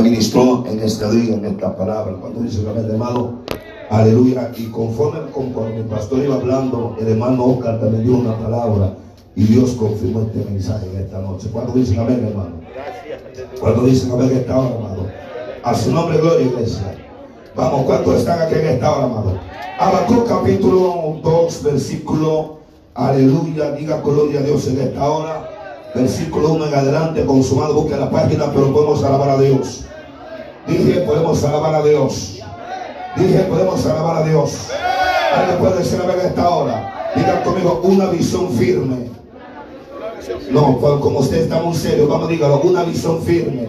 ministró en este día, en esta palabra. Cuando dice amén, hermano, aleluya. Y conforme con cuando mi pastor iba hablando, el hermano Oscar también dio una palabra y Dios confirmó este mensaje en esta noche. Cuando dicen amén, hermano. Cuando dicen amén, esta hora, amado. A su nombre, gloria, iglesia. Vamos, ¿cuántos están aquí en esta hora, amado? Habacuc capítulo 2, versículo, aleluya, diga gloria a Dios en esta hora. Versículo 1 en adelante, consumado, busque la página, pero podemos alabar a Dios. Dije, podemos alabar a Dios. Dije, podemos alabar a Dios. Alguien puede decir a esta hora. Diga conmigo, una visión firme. No, como usted está muy serio, vamos a dígalo, una visión firme.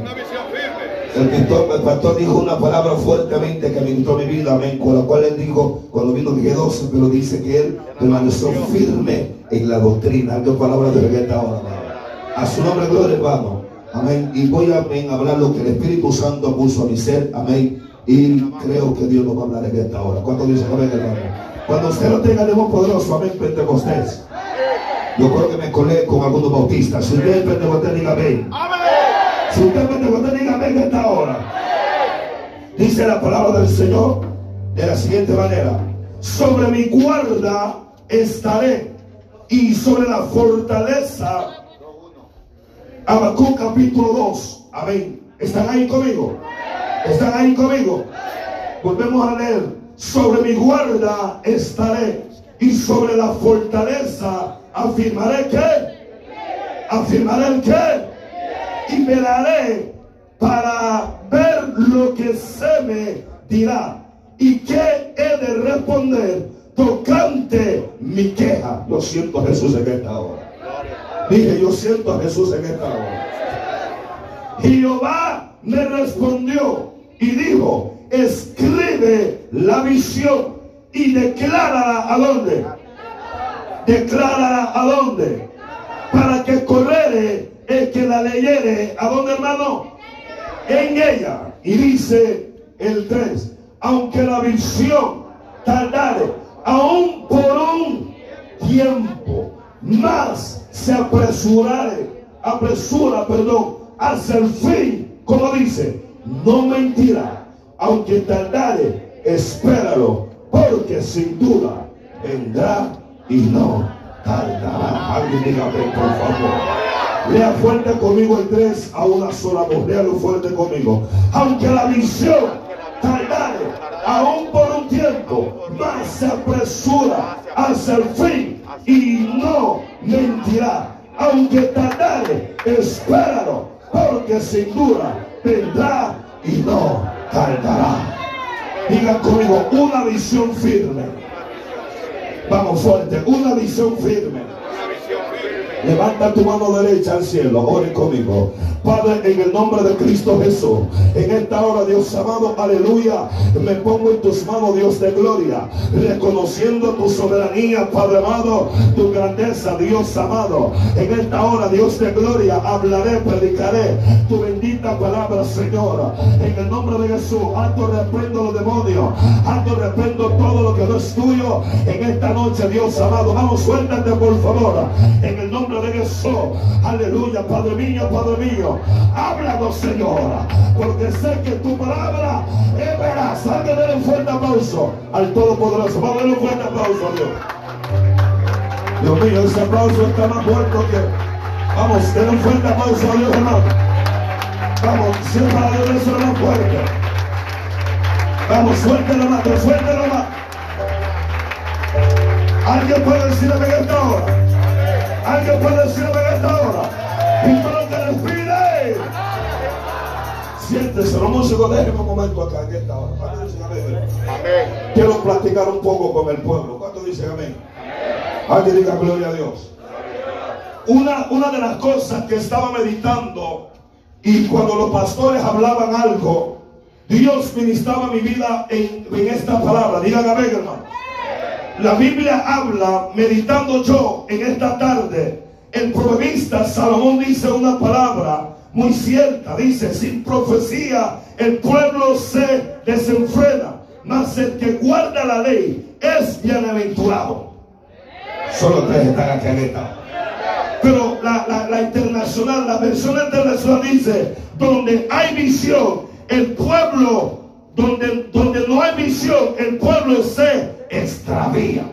El pastor, dijo una palabra fuertemente que ministró mi vida, amén, con la cual él dijo, cuando vino dije 12, pero dice que él permaneció firme en la doctrina. Algo palabra de esta ahora, A su nombre, gloria, hermano. Amén. Y voy a hablar lo que el Espíritu Santo puso a mi ser. Amén. Y creo que Dios nos va a hablar en esta hora. ¿Cuánto dice amén, hermano? Cuando usted lo tenga de voz poderoso, amén, Pentecostés. Yo creo que me colé con algunos bautistas. Si usted es Pentecostés, diga amén. Si usted es Pentecostés, diga amén en esta hora. Dice la palabra del Señor de la siguiente manera. Sobre mi guarda estaré y sobre la fortaleza. Habacuc capítulo 2. Amén. ¿Están ahí conmigo? ¿Están ahí conmigo? Volvemos a leer. Sobre mi guarda estaré y sobre la fortaleza afirmaré que. Afirmaré el que. Y daré para ver lo que se me dirá. Y qué he de responder tocante mi queja. Lo siento Jesús en esta hora. Dije, yo siento a Jesús en esta hora. Jehová me respondió y dijo, escribe la visión y declárala a dónde. Declárala a dónde. Para que correre el que la leyere. ¿A dónde, hermano? En ella. Y dice el 3. Aunque la visión tardare, aún por un tiempo, más se apresurare, apresura, perdón, hacia el fin, como dice, no mentirá, aunque tardare, espéralo, porque sin duda vendrá y no tardará. Alguien diga por favor. Lea fuerte conmigo el 3 a una sola voz. Léalo fuerte conmigo. Aunque la visión aún por un tiempo, más se apresura hacia el fin y no mentirá. Aunque tardare, espéralo, porque sin duda vendrá y no tardará. Diga conmigo, una visión firme. Vamos fuerte, una visión firme. Levanta tu mano derecha al cielo, ore conmigo. Padre, en el nombre de Cristo Jesús, en esta hora, Dios amado, aleluya, me pongo en tus manos, Dios de gloria, reconociendo tu soberanía, Padre amado, tu grandeza, Dios amado. En esta hora, Dios de gloria, hablaré, predicaré tu bendita palabra, Señor. En el nombre de Jesús, alto reprendo los demonios, alto reprendo todo lo que no es tuyo. En esta noche, Dios amado, vamos, suéltate por favor. En el nombre de Jesús, aleluya, Padre mío, Padre mío. Háblanos, Señor, porque sé que tu palabra es veraz. Alguien denle un fuerte aplauso al Todopoderoso. Vamos a darle un fuerte aplauso a Dios. Dios mío, ese aplauso está más fuerte que. Vamos, denle un fuerte aplauso a Dios, hermano. Vamos, siempre a Dios más fuerte. Vamos, suéltelo más, suéltelo más. Alguien puede decirme en esta hora. Alguien puede decirme en esta hora. Y todo que le Siéntese, vamos a dejen un momento acá en esta hora. Amén. Quiero platicar un poco con el pueblo. ¿Cuánto dicen amén? Alguien diga gloria a Dios. Una, una de las cosas que estaba meditando y cuando los pastores hablaban algo, Dios ministraba mi vida en, en esta palabra. Digan amén, hermano. La Biblia habla, meditando yo en esta tarde, el proverbista Salomón dice una palabra muy cierta. Dice, sin profecía el pueblo se desenfrena, mas el que guarda la ley es bienaventurado. Solo tres están aquí en esta. Pero la, la internacional, la versión internacional dice, donde hay visión, el pueblo, donde, donde no hay visión, el pueblo se extravía.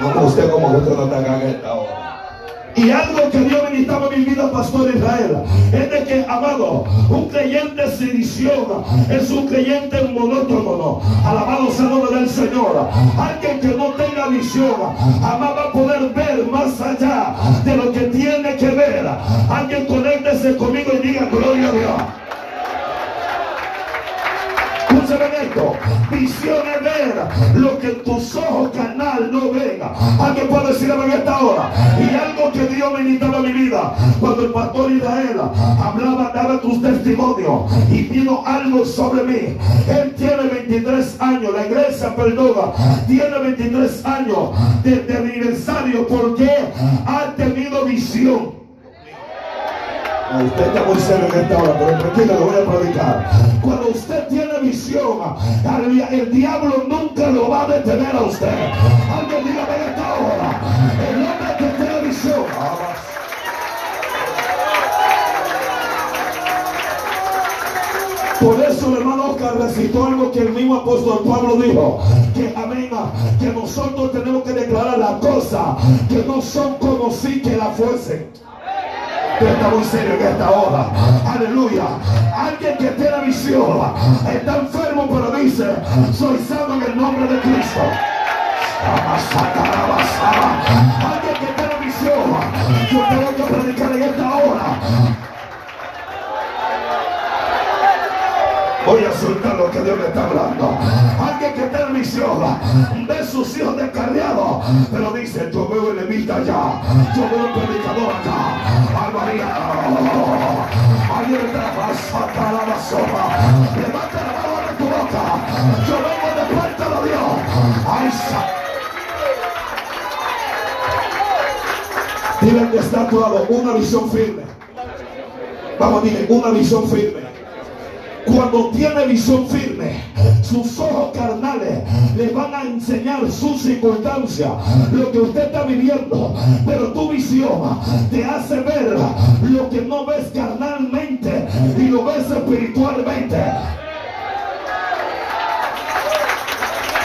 No, usted como usted no está esta. Y algo que Dios ministraba en mi vida, Pastor Israel, es de que, amado, un creyente visión es un creyente monótono. Alabado sea el nombre del Señor. Alguien que no tenga visión, jamás va a poder ver más allá de lo que tiene que ver. Alguien conéctese conmigo y diga gloria a Dios. Escúchame esto. Visión es lo que tus ojos canal no ven. Alguien puede decirme en esta hora. Y algo que Dios me a mi vida. Cuando el pastor Israel hablaba, daba tus testimonios. Y vino algo sobre mí. Él tiene 23 años. La iglesia, perdona. Tiene 23 años de, de aniversario porque ha tenido visión. Usted está muy serio en esta hora, pero tranquilo, lo voy a predicar. Cuando usted tiene visión, el diablo nunca lo va a detener a usted. Alguien dígame en esta hora. El hombre que tiene visión. Por eso el hermano Oscar recitó algo que el mismo apóstol Pablo dijo, que amén, que nosotros tenemos que declarar las cosas que no son como si que la fuesen está muy serio en esta hora. Aleluya. Alguien que tiene visión está enfermo, pero dice: Soy sano en el nombre de Cristo. Alguien que tiene visión, yo tengo que predicar en esta hora. Voy a soltar lo que Dios me está hablando. Alguien que tiene visión ve sus hijos descarriados, pero dice: Yo veo el levita allá, yo veo el predicador acá. Ay, María, alguien me sacar la basura. Levanta la mano de tu boca. Yo vengo de parte de Dios. Ay, Dile que está a tu lado una visión firme. Vamos, dile, una visión firme. Cuando tiene visión firme, sus ojos carnales le van a enseñar su circunstancia, lo que usted está viviendo. Pero tu visión te hace ver lo que no ves carnalmente y lo ves espiritualmente.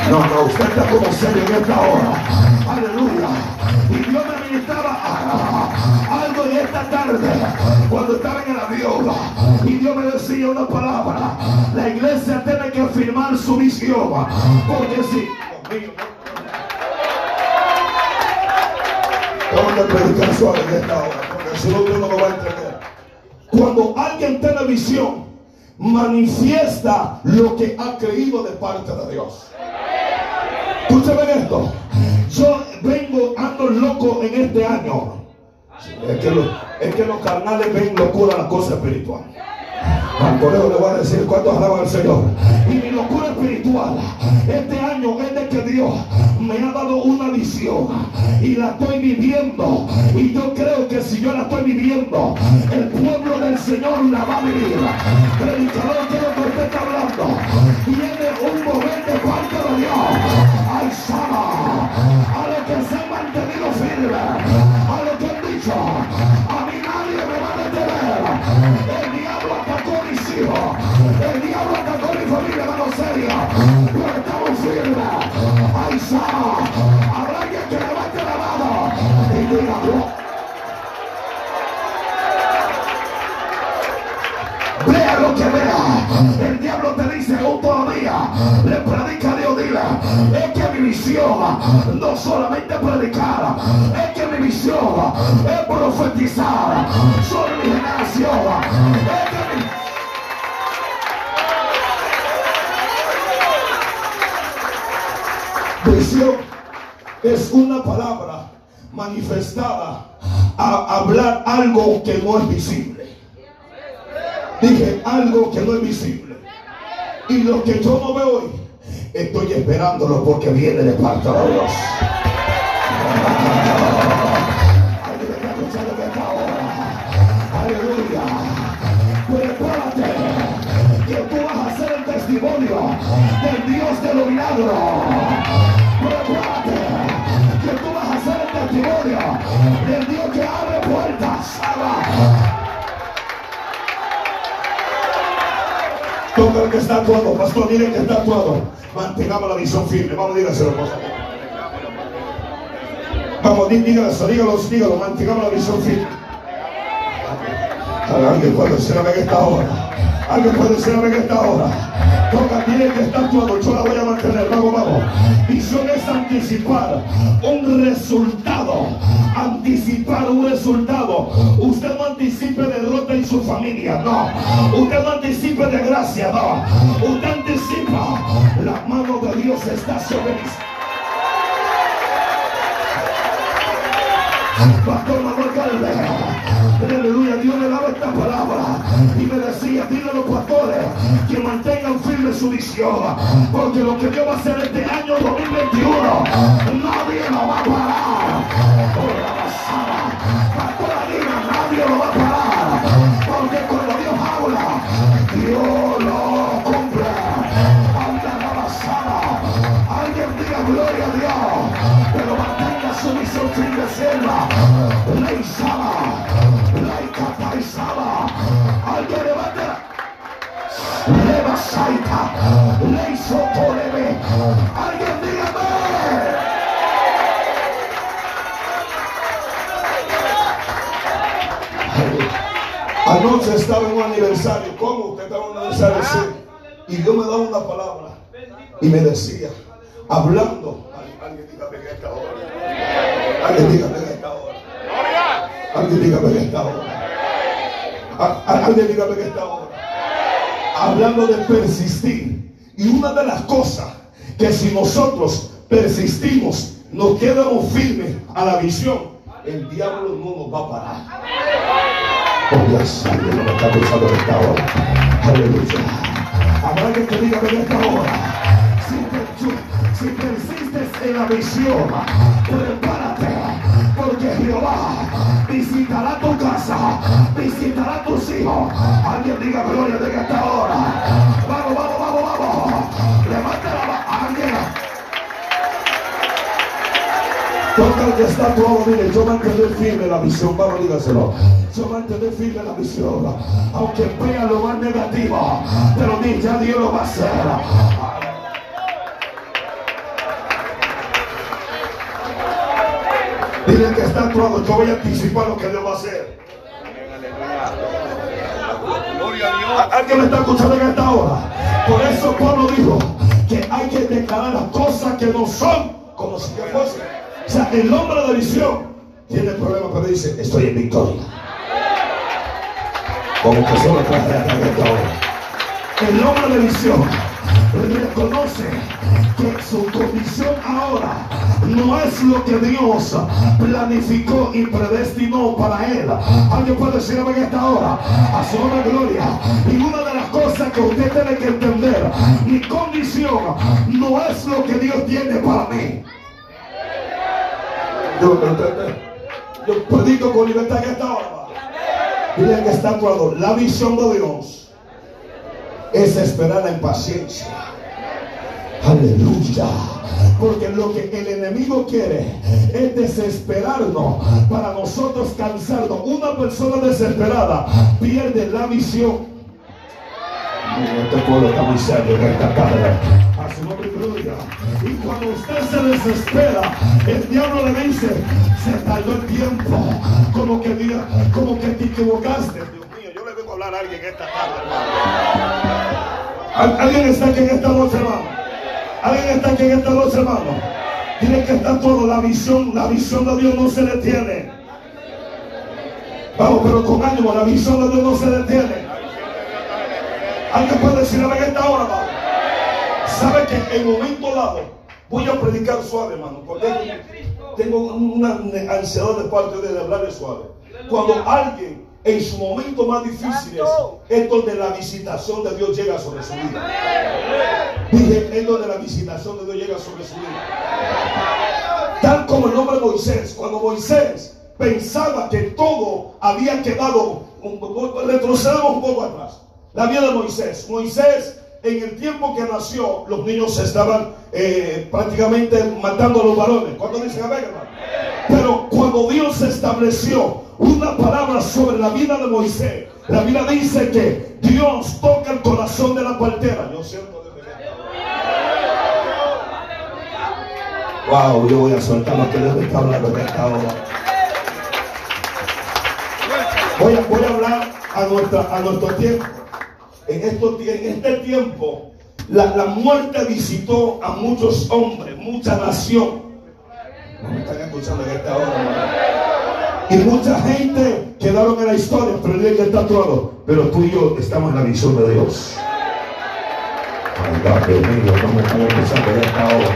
No, no, usted está como serio en esta hora. Aleluya. Me ministraba algo en esta tarde cuando estaba en el avión. Y Dios me decía una palabra. La iglesia tiene que firmar su visión. Porque si. Cuando alguien tiene visión, manifiesta lo que ha creído de parte de Dios. Escúchame esto. Vengo, ando loco en este año. Es que, es que los carnales ven locura la cosa espiritual. Al correo le voy a decir cuánto alaban al Señor. Y mi locura espiritual este año es de que Dios me ha dado una visión y la estoy viviendo. Y yo creo que si yo la estoy viviendo, el pueblo del Señor la va a vivir. Predicador, lo que usted está hablando, tiene un momento de parte de Dios. Ay, Sama, a los que se han mantenido firmes, a los que han dicho, a mí nadie me va a detener. El diablo atacó mi familia, hermano serio. Pero estamos firmes. Ay, Sama, habrá alguien que levante la mano y diga, Vea lo que vea. El diablo te dice aún todavía. Le predica a Dios, dile. Es que mi misión no solamente predicar. Es que mi misión es profetizar sobre mi generación. Es que mi... Visión es una palabra manifestada a hablar algo que no es visible. Dije algo que no es visible. Y lo que yo no veo hoy, estoy esperándolo porque viene de parte de Dios. Aleluya. Prepárate que tú vas a ser el testimonio del Dios de los milagros. Del Dios que abre puertas. Toca el que está actuado, pastor, mire que está actuado. Mantengamos la visión firme. Vamos, dígaselo, pastor. Vamos, dígalo, dígalo, dígalo, mantengamos la visión firme. Alguien puede decir en esta hora. Alguien puede decir en esta hora. Toca, dile que está actuando. Yo la voy a mantener. Vamos, vamos. Visión es anticipar un resultado. Anticipar un resultado. Usted no anticipe derrota en su familia. No. Usted no anticipe de gracia. No. Usted anticipa. La mano de Dios está sobre mí. Pastor Manuel Galvez. Dios me daba esta palabra. Y me decía, dile a los pastores que mantengan firme su visión. Porque lo que Dios va a hacer este año 2021, nadie lo va a parar. Por la pasada. Pastor Adina, nadie lo va a parar. Porque cuando Dios habla, Dios lo cumple. Anda la basada. Alguien diga gloria a Dios. Pero mantenga su visión sin decirla. Ley Saba. Saita. Ley Sotorebe. Alguien dígame. Anoche estaba en un aniversario. ¿Cómo usted estaba en un aniversario? Sí. Y Dios me daba una palabra. Y me decía, hablando. Alguien dígame en esta hora. Alguien dígame en esta hora. Alguien dígame en esta hora. Alguien dígame esta hora. Hablando de persistir. Y una de las cosas que si nosotros persistimos, nos quedamos firmes a la visión, el diablo no nos va a parar. Oh, no me está pensando en. Aleluya. Habrá que te diga en esta hora. Si, per- si persistes en la visión, prepárate. Porque Jehová visitará tu casa, visitará tus hijos. Alguien diga gloria de esta hora. Vamos, vamos, vamos, vamos. Levanta la mano. Alguien. Toca que está actuado, mire, yo mantener firme la visión, vamos, dígaselo. Yo mantener firme la visión, aunque vea lo más negativo, pero ya Dios lo va a hacer. Dile que está actuado, yo voy a anticipar lo que Dios va a hacer. Gloria a Dios. ¿A- ¿Alguien me está escuchando en esta hora? Por eso Pablo dijo que hay que declarar las cosas que no son como si que fuesen. O sea, el hombre de visión tiene problemas, pero dice, estoy en victoria. Como que solo traje en esta hora. El hombre de visión reconoce que su condición ahora no es lo que Dios planificó y predestinó para él. Alguien puede decirme en esta hora a su nombre gloria. Y una de las cosas que usted tiene que entender, mi condición no es lo que Dios tiene para mí. Yo, yo, predico con libertad en esta hora. Dile que está actuando. La visión de Dios es esperar en paciencia. Aleluya. Porque lo que el enemigo quiere es desesperarnos para nosotros cansarnos. Una persona desesperada pierde la visión. Este pueblo está muy serio en esta tarde. A su nombre y gloria. Y cuando usted se desespera, el diablo le dice, se tardó el tiempo. Como que como que te equivocaste. Hablar a alguien esta tarde, hermano. ¿Al- ¿Alguien está aquí en esta noche, hermano? ¿Alguien está aquí en esta noche, hermano? Tiene que estar todo, la visión, la visión de Dios no se detiene. Vamos, pero con ánimo, la visión de Dios no se detiene. Alguien puede decir en esta hora, hermano. Sabe que en momento dado voy a predicar suave, hermano, porque tengo una ansiedad de parte de hablar suave. Cuando alguien en su momento más difícil es donde la visitación de Dios llega sobre su vida. Dije, es donde la visitación de Dios llega sobre su vida. Tal como el hombre Moisés, cuando Moisés pensaba que todo había quedado, retrocedamos un poco atrás. La vida de Moisés. Moisés, en el tiempo que nació, los niños estaban eh, prácticamente matando a los varones. ¿Cuántos dicen amén, hermano? Pero cuando Dios estableció una palabra sobre la vida de Moisés, la Biblia dice que Dios toca el corazón de la partera. Yo siento Wow, yo voy a soltar lo que Dios está hablando en esta hora. Voy a, hablar a, nuestra, a nuestro tiempo. En, esto, en este tiempo, la, la, muerte visitó a muchos hombres, mucha nación. No me están escuchando en esta hora. Y mucha gente quedaron en la historia, pero el que está actuado. Pero tú y yo estamos en la visión de Dios. Esta hora.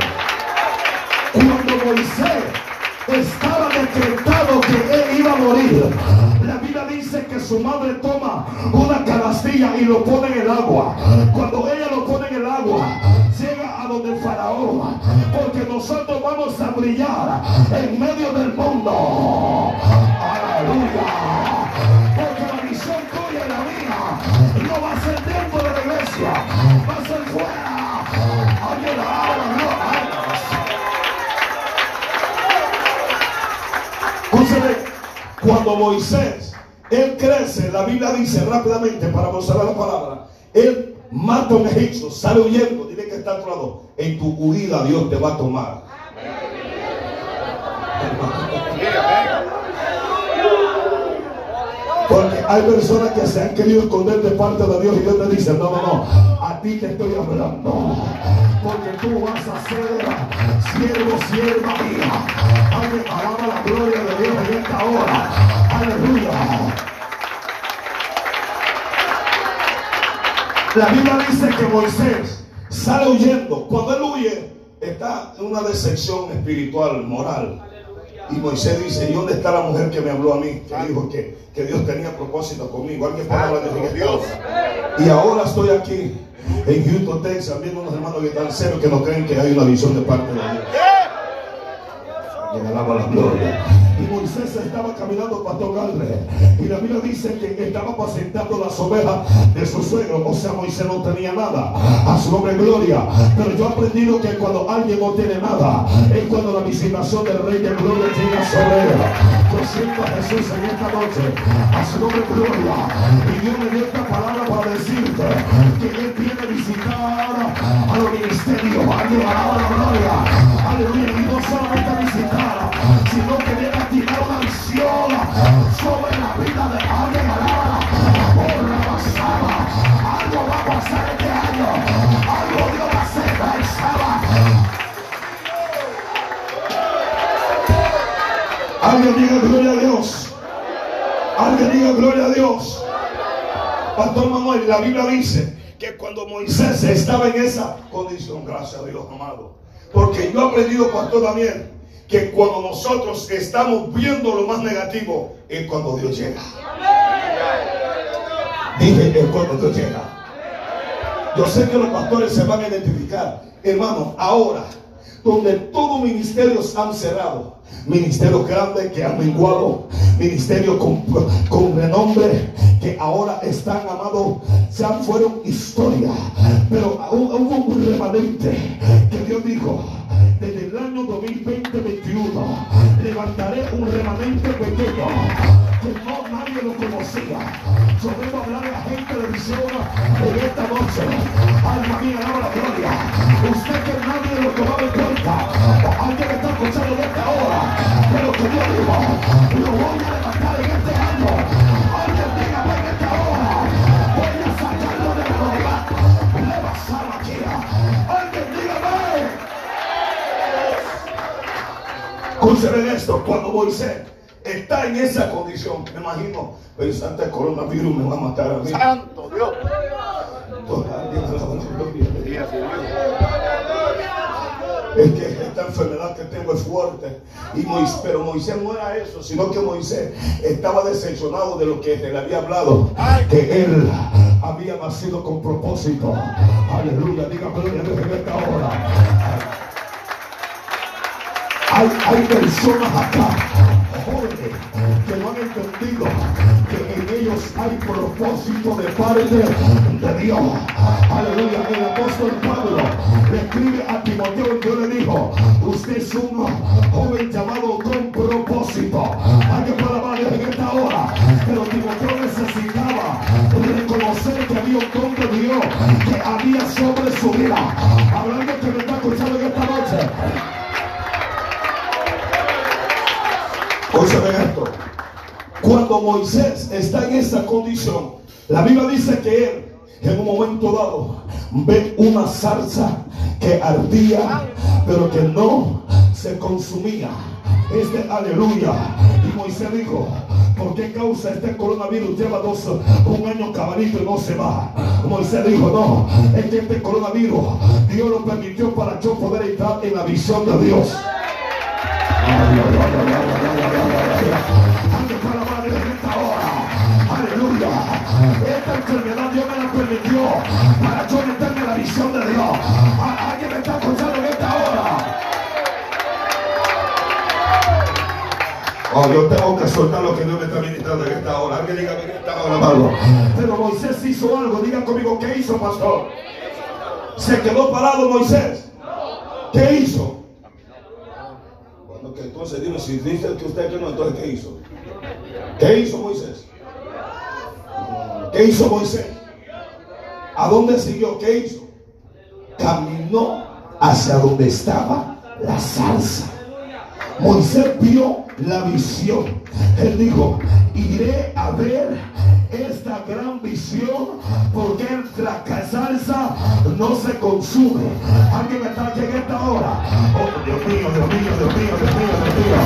Cuando Moisés estaba decretado que él iba a morir, la Biblia dice que su madre toma una canastilla y lo pone en el agua. Cuando ella lo pone en el agua, llega el faraón, porque nosotros vamos a brillar en medio del mundo. Aleluya. Porque la visión tuya y la mía no va a ser dentro de la iglesia, va a ser fuera. Alguien cuando Moisés, él crece, la Biblia dice rápidamente para mostrar la palabra, él mata a un egipcio, sale huyendo, que está lado en tu huida Dios te va a tomar. Porque hay personas que se han querido esconder de parte de Dios y Dios te dice, no, no, no, a ti te estoy hablando. Porque tú vas a ser siervo, sierva mía. Alguien alaba la gloria de Dios en esta hora. Aleluya. La Biblia dice que Moisés sale huyendo. Cuando él huye, está en una decepción espiritual, moral. Y Moisés dice, ¿y dónde está la mujer que me habló a mí? Que dijo que, que Dios tenía propósito conmigo. Alguien de Dios. Y ahora estoy aquí en Houston, Texas, viendo unos hermanos que están serios que no creen que hay una visión de parte de Dios. Alaba la gloria. Y Moisés estaba caminando pastor Galre. Y la Biblia dice que estaba apacentando las ovejas de su suegro. O sea, Moisés no tenía nada. A su nombre gloria. Pero yo he aprendido que cuando alguien no tiene nada, es cuando la visitación del Rey de Gloria llega sobre él. Yo siento a Jesús en esta noche. A su nombre gloria. Y Dios me dio esta palabra para decirte que Él viene a visitar a los ministerios. Alguien alaba la gloria. Aleluya. Y no solamente sobre la vida de alguien. Alaba por la pasada. Algo va a pasar este año. Algo Dios va a hacer. Alguien diga gloria a Dios. Alguien diga gloria a Dios. Pastor Manuel, la Biblia dice que cuando Moisés estaba en esa condición, gracias a Dios, amado. Porque yo he aprendido, Pastor Daniel, que cuando nosotros estamos viendo lo más negativo, es cuando Dios llega. Dije, es cuando Dios llega. Yo sé que los pastores se van a identificar. Hermano, ahora, donde todos ministerios han cerrado, ministerios grandes que han menguado, ministerios con, con renombre que ahora están amados, ya fueron historia. Pero hubo un remanente que Dios dijo, desde el año 2020-21 levantaré un remanente pequeño que no nadie lo conocía. Yo vengo a hablar a la gente de visión en esta noche. Alma mía, alaba la gloria. Usted que nadie lo tomaba en cuenta. Alguien está escuchando de esta hora. Pero que Dios dijo, lo voy a levantar Escúcheme esto, cuando Moisés está en esa condición, me imagino, pensando el coronavirus me va a matar a mí. Santo Dios. Es que esta enfermedad que tengo es fuerte. Y Moisés, pero Moisés no era eso, sino que Moisés estaba decepcionado de lo que se le había hablado. Que él había nacido con propósito. Aleluya, diga gloria desde esta hora. Hay, personas acá, jóvenes, que no han entendido que en ellos hay propósito de parte de Dios. Aleluya. El apóstol Pablo le escribe a Timoteo y Dios le dijo, usted es un joven llamado con propósito. Hay que alabar en esta hora. Pero Timoteo necesitaba reconocer que había un don de Dios que había sobre su vida. Hablando que me está escuchando en esta noche. Esto. Cuando Moisés está en esa condición, la Biblia dice que él en un momento dado ve una salsa que ardía, pero que no se consumía. Es de aleluya. Y Moisés dijo, ¿por qué causa este coronavirus? Lleva dos, un año cabalito y no se va. Moisés dijo, no, es que este coronavirus Dios lo permitió para yo poder entrar en la visión de Dios. Esta enfermedad Dios me la permitió para yo meterme en la visión de Dios. Alguien me está escuchando en esta hora. Oh, yo tengo que soltar lo que Dios me está ministrando en esta hora. Alguien diga en esta hora, amado. Pero Moisés hizo algo. Diga conmigo, ¿qué hizo, pastor? Se quedó parado Moisés. ¿Qué hizo? Bueno, que entonces dime, si dice que usted que no, entonces ¿qué hizo? ¿Qué hizo Moisés? ¿Qué hizo Moisés? ¿A dónde siguió? ¿Qué hizo? Caminó hacia donde estaba la salsa. Moisés vio la visión. Él dijo, iré a ver esta gran visión porque la salsa no se consume. Alguien está en esta hora. Oh, Dios mío, Dios mío, Dios mío, Dios mío, Dios mío.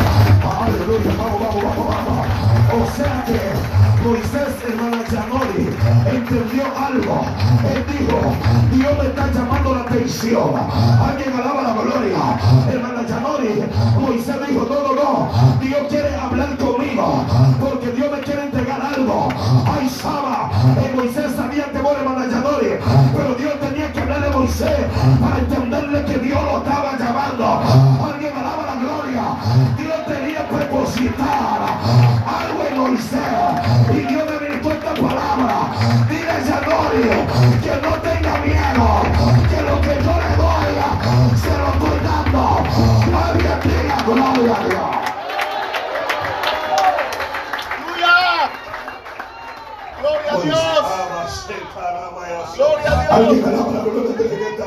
Aleluya, vamos, vamos, vamos, vamos. O sea que Moisés, hermana Chanori, entendió algo. Él dijo, Dios me está llamando la atención. Alguien alaba la gloria. Hermana Chanori, Moisés dijo, no, no. Dios quiere hablar conmigo porque Dios me quiere entregar algo. Ay, Saba, eh, Moisés sabía temor, hermana Chanori, Para entenderle que Dios lo estaba llamando. Alguien alaba la gloria. Dios tenía prepositar algo en Moisés. Y Dios me ministró esta palabra. Dile a Yanori que no tenga miedo. Que lo que yo le doy se lo estoy dando. Gloria a ti, gloria a Dios. Gloria a Dios. Gloria a Dios. La.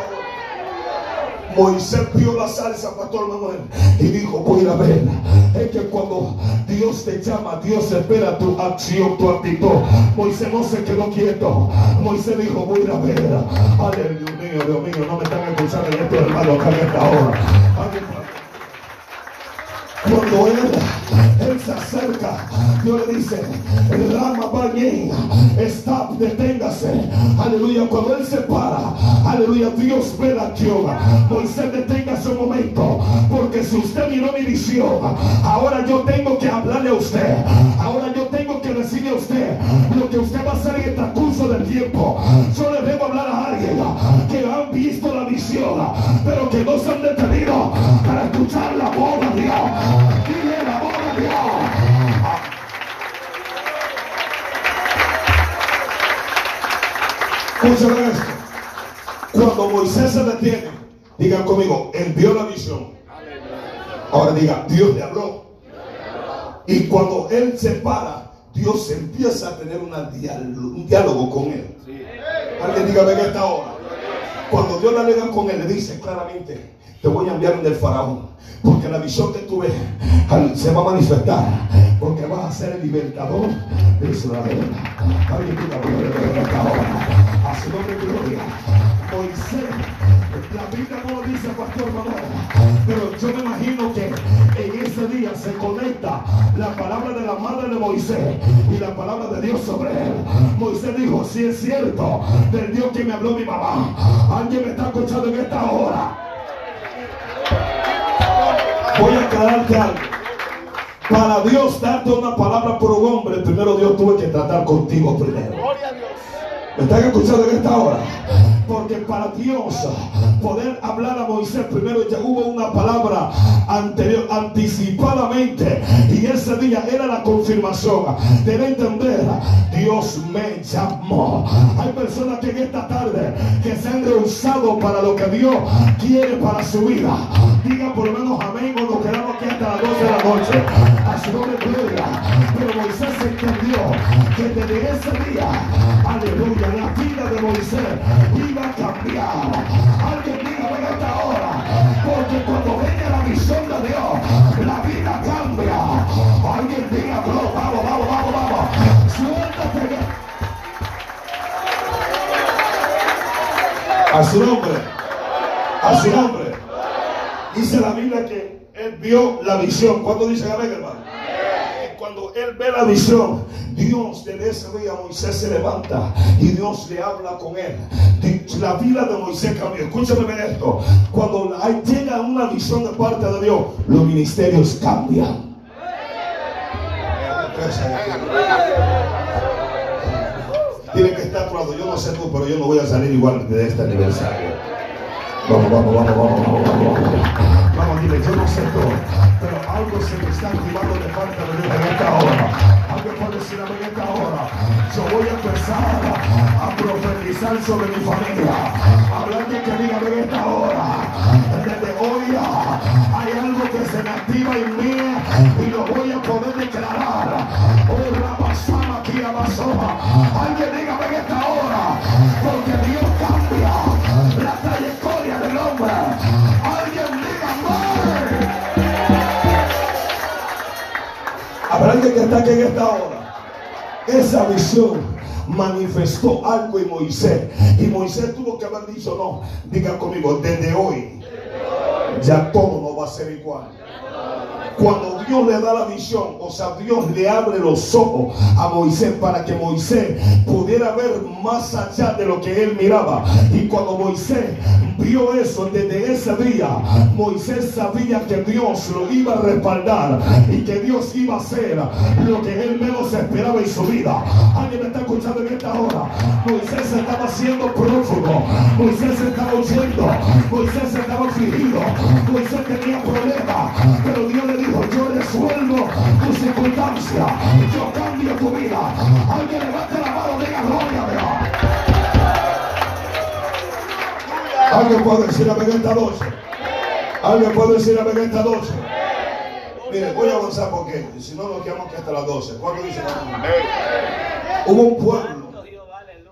Moisés vio la salsa, pastor Manuel, y dijo, voy a ver. Es que cuando Dios te llama, Dios espera tu acción, tu actitud. Moisés no se quedó quieto. Moisés dijo, voy a ver. Aleluya, Dios mío, Dios mío, no me están escuchando en esto, hermano, acá en esta hora. Alguien- Cuando él, él se acerca, Dios le dice, Rama Bañén, stop, deténgase. Aleluya, cuando él se para, aleluya, Dios ve la acción. Moisés, deténgase un momento, porque si usted miró mi visión, ahora yo tengo que hablarle a usted. Ahora yo tengo que decirle a usted lo que usted va a hacer en el transcurso del tiempo. Yo le debo hablar a alguien que han visto la visión, pero que no se han conmigo, él vio la visión. Ahora diga, Dios le habló. Y cuando él se para, Dios empieza a tener una diálogo, un diálogo con él. Alguien dígame en esta hora. Cuando Dios le alega con él, le dice claramente, te voy a enviar un el faraón. Porque la visión que al- se va a manifestar. Porque vas a ser el libertador de Israel. Gloria en. A su nombre gloria. Moisés, la Biblia no lo dice, Pastor Manuel. Pero yo me imagino que en ese día se conecta la palabra de la madre de Moisés y la palabra de Dios sobre él. Moisés dijo, si es cierto, del Dios que me habló mi mamá. Alguien me está escuchando en esta hora. Voy a aclararte algo. Para Dios darte una palabra por un hombre, primero Dios tuvo que tratar contigo primero. ¿Me están escuchando en esta hora? Porque para Dios poder hablar a Moisés primero ya hubo una palabra anterior, anticipadamente. Y ese día era la confirmación de él entender, Dios me llamó. Hay personas que en esta tarde que se han rehusado para lo que Dios quiere para su vida. Diga por lo menos amén o nos quedamos aquí hasta las 12 de la noche. A su nombre. Pero Moisés entendió que desde ese día, aleluya, la vida de Moisés iba a cambiar. Alguien diga en esta hora, porque cuando venga la visión de Dios, la vida cambia. Alguien diga, vamos, vamos, vamos, vamos, vamos. Suéltate. A su nombre. A su nombre. Dice la Biblia que él vio la visión. ¿Cuándo dice amén, hermano? Cuando él ve la visión, Dios desde ese día Moisés se levanta y Dios le habla con él. La vida de Moisés cambió. Escúchame bien esto. Cuando hay- llega una visión de parte de Dios, los ministerios cambian. Tiene que estar claro. Yo no sé tú, pero yo no voy a salir igual de este aniversario. Vamos, vamos, vamos, vamos, vamos, vamos. Vamos, dile, yo no sé todo, pero algo se me está activando de parte de esta hora. Alguien puede decir en esta hora. Yo voy a empezar a profetizar sobre mi familia. Hablando que diga en esta hora. Desde hoy hay algo que se me activa en mí y lo voy a poder declarar. Oh, Rabasama, aquí. Alguien diga en esta. Que está aquí en esta hora. Esa visión manifestó algo en Moisés. Y Moisés tuvo que haber dicho, no, diga conmigo, desde hoy ya todo no va a ser igual. Cuando Dios le da la visión, o sea, Dios le abre los ojos a Moisés para que Moisés pudiera ver más allá de lo que él miraba. Y cuando Moisés vio eso desde ese día, Moisés sabía que Dios lo iba a respaldar y que Dios iba a hacer lo que él menos esperaba en su vida. Alguien me está escuchando en esta hora. Moisés estaba siendo prófugo, Moisés estaba huyendo, Moisés estaba afligido, Moisés tenía problemas, pero Dios le dijo, yo resuelvo tu circunstancia, yo cambio tu vida. Alguien levante la mano, diga gloria a Dios. Alguien puede decir amén esta noche. Alguien puede decir amén esta noche. Mire, voy a avanzar porque si no nos quedamos aquí hasta las 12. ¿Cuándo dice amén? Hubo un pueblo,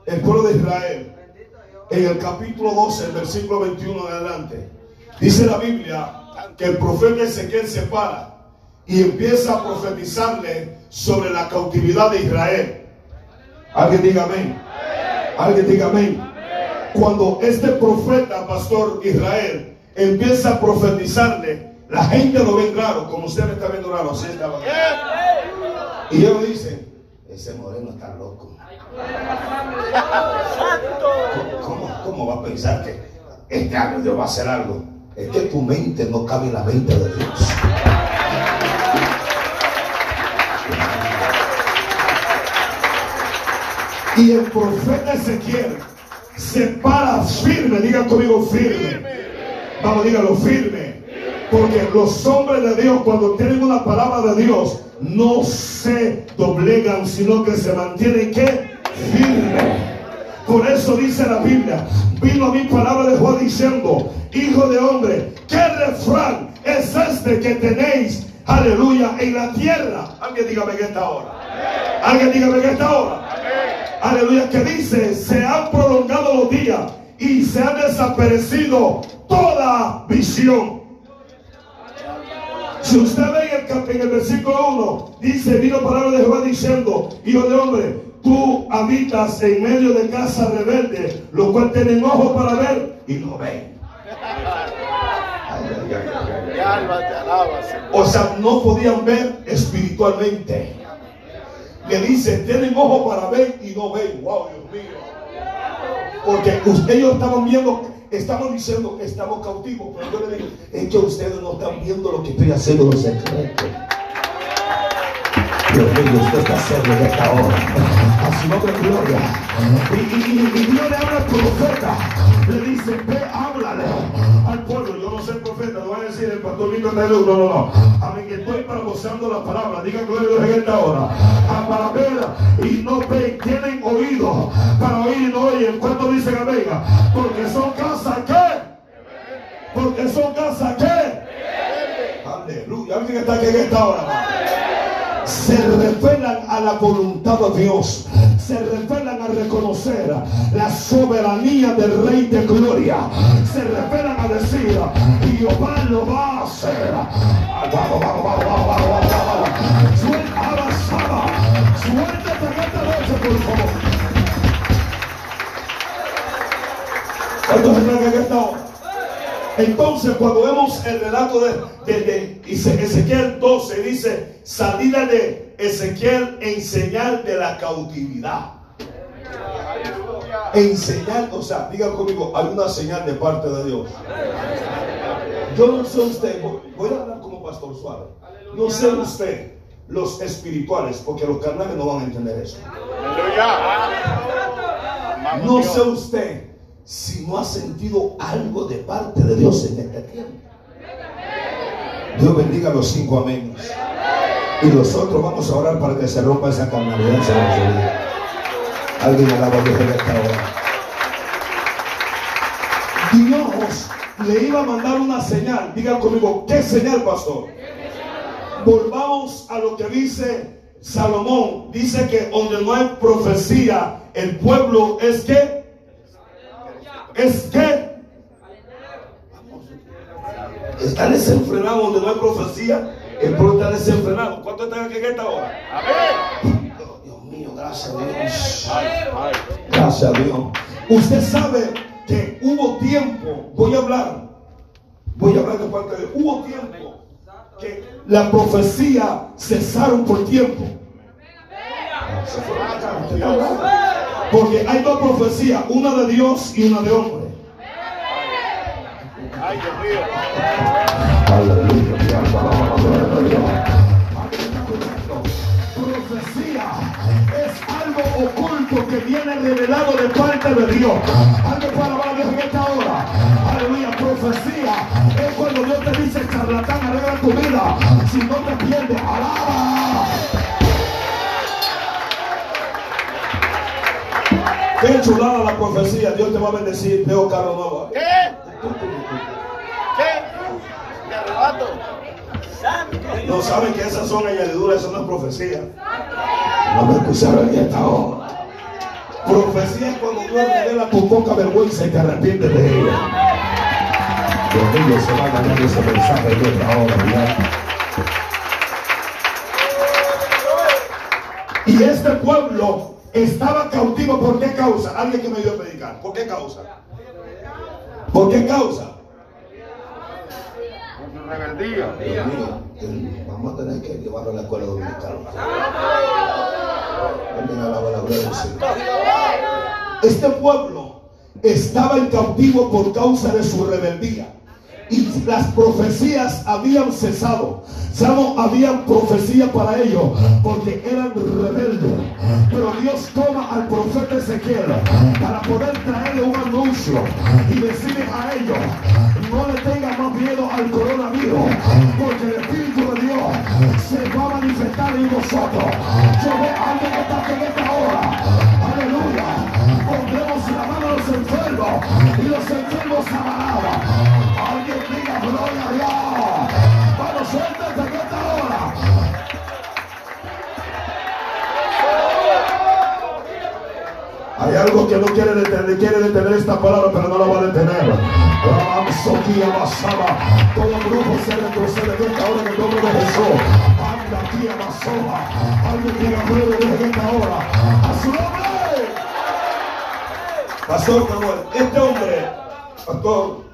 el pueblo de Israel, en el capítulo 12, el versículo 21 en adelante. Dice la Biblia que el profeta Ezequiel se para y empieza a profetizarle sobre la cautividad de Israel. Alguien diga amén. Alguien diga amén. Cuando este profeta, pastor Israel, empieza a profetizarle, la gente lo ve raro, como usted me está viendo raro, así estaba. Y ellos dicen, ese moreno está loco. ¿Cómo, cómo va a pensar que este año Dios va a hacer algo? Es que tu mente no cabe en la mente de Dios. Y el profeta Ezequiel se para firme, diga conmigo firme. Vamos, dígalo firme. Porque los hombres de Dios, cuando tienen una palabra de Dios, no se doblegan, sino que se mantienen que firme. Por eso dice la Biblia, vino a mi palabra de Juan diciendo, hijo de hombre, ¿qué refrán es este que tenéis, aleluya, en la tierra? Alguien dígame en esta hora. Alguien dígame en esta hora. Aleluya, que dice, se han prolongado los días y se ha desaparecido toda visión. Si usted ve en el, en el versículo 1, dice, vino palabra de Jehová diciendo, hijo de hombre, tú habitas en medio de casa rebelde, los cuales tienen ojos para ver y no ven. O sea, no podían ver espiritualmente. Le dice, tienen ojos para ver y no ven. Wow, Dios mío. Porque ellos estaban viendo, estaban diciendo que estamos cautivos. Pero yo le digo, es que ustedes no están viendo lo que estoy haciendo en los secretos. Dios mío, usted está serio en esta hora. A su nombre, gloria. Y, y- y- Dios le habla al profeta. Le dice, ve, háblale al pueblo. Yo no soy profeta, no voy a decir el pastor loco. No, no, no. A mí que estoy parafraseando la palabra. Diga gloria a en esta hora. A para ver y no ven. Tienen oído para oír y no oyen. ¿Cuánto dicen amén? Porque son casas que. Porque son casas que. Aleluya. Alguien está aquí en esta hora. Se revelan a la voluntad de Dios. Se revelan a reconocer la soberanía del Rey de Gloria. Se revelan a decir, Jehová lo va a hacer. Vamos, vamos. Suelta, avanzada. Suéltate en esta noche, por favor. Entonces, cuando vemos el relato de, de, de Ezequiel 12, dice salida de Ezequiel en señal de la cautividad. En señal, o sea, diga conmigo, hay una señal de parte de Dios. Yo no sé usted, voy, voy a hablar como pastor suave. No sé usted, los espirituales, porque los carnales no van a entender eso. No sé usted si no ha sentido algo de parte de Dios en este tiempo. Dios bendiga los cinco amén. Y nosotros vamos a orar para que se rompa esa carnalidad. Alguien alaba a Dios en esta hora. Dios le iba a mandar una señal. Diga conmigo, ¿qué señal, pastor? Volvamos a lo que dice Salomón. Dice que donde no hay profecía, el pueblo es que es que está desenfrenado donde no hay profecía. El pueblo está desenfrenado. ¿Cuánto están aquí en esta hora? Dios mío, gracias a Dios. Gracias a Dios. Usted sabe que hubo tiempo, voy a hablar, voy a hablar de parte de, hubo tiempo que la profecía cesaron por tiempo. Se hablando. Porque hay dos profecías, una de Dios y una de hombre. Ay, Dios mío. Profecía es algo oculto que viene revelado de parte de Dios. Algo para Dios en esta hora. Aleluya. Profecía es cuando Dios te dice, charlatán, arregla tu vida. Si no te pierdes, alaba. Qué chulada la profecía. Dios te va a bendecir. Veo carro nuevo. ¿Qué? ¿Qué? Me arrebato. No saben que esas son añadiduras, eso no es profecía. No me escucharon en esta hora. Profecía es cuando Dios revela tu poca vergüenza y te arrepientes de ella. Dios mío, se va a ganar ese mensaje en esta hora. ¿ya? Y este pueblo estaba cautivo por qué causa? Alguien que me dio a predicar. ¿Por qué causa? ¿Por qué causa? Con su rebeldía. Vamos a tener que llevarlo a la escuela Señor. Este pueblo estaba en cautivo por causa de su rebeldía. Y las profecías habían cesado. Sano habían profecía para ellos porque eran rebeldes. Pero Dios toma al profeta Ezequiel para poder traerle un anuncio y decirle a ellos, no le tengan más miedo al coronavirus, porque el Espíritu de Dios se va a manifestar en vosotros. Yo veo a alguien que está en esta hora. Y los enfermos sanarán. Alguien diga gloria a Dios. Vamos, suéltate en esta hora. Hay algo que no quiere detener, quiere detener esta palabra, pero no lo va a detener. Todo grupo se retrocede en esta hora en el nombre de Jesús. Anda aquí a. Alguien diga gloria a esta hora. A su nombre. Pastor Manuel, este hombre, Pastor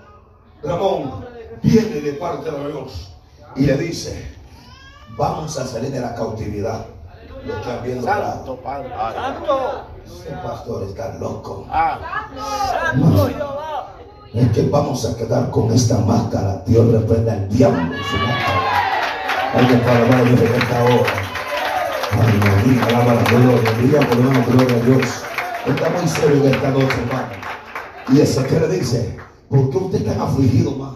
Ramón, viene de parte de Dios y le dice, vamos a salir de la cautividad. Lo que han viendo Santo Padre. Santo. Este pastor está loco. Ah, Es que vamos a quedar con esta máscara. Dios reprenda al diablo en su máscara. Alguien para Dios en esta hora. Aleluya, alaba la gloria. Diga por lo menos gloria a Dios. Está muy serio en esta noche, hermano. Y Ezequiel le dice, ¿por qué usted está afligido, más?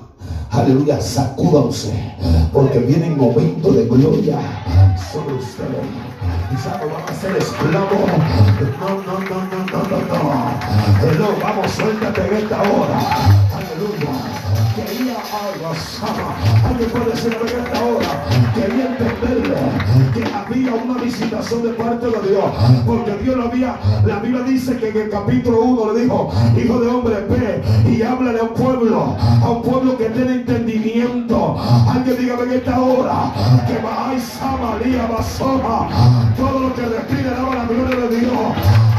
Aleluya, sacúdanse, porque vienen momentos de gloria sobre ustedes. Quizás no van a ser esclavos. No, no, no, no, no, no, no. Vamos, suéltate en esta hora. Aleluya. Alguien puede decir esta hora, quería entender que había una visitación de parte de Dios, porque Dios lo había, la Biblia dice que en el capítulo 1 le dijo, hijo de hombre, ve y háblale a un pueblo, a un pueblo que tiene entendimiento. Alguien diga en esta hora, que Mahay Samaría Basoja, todo lo que respira daba la gloria de Dios.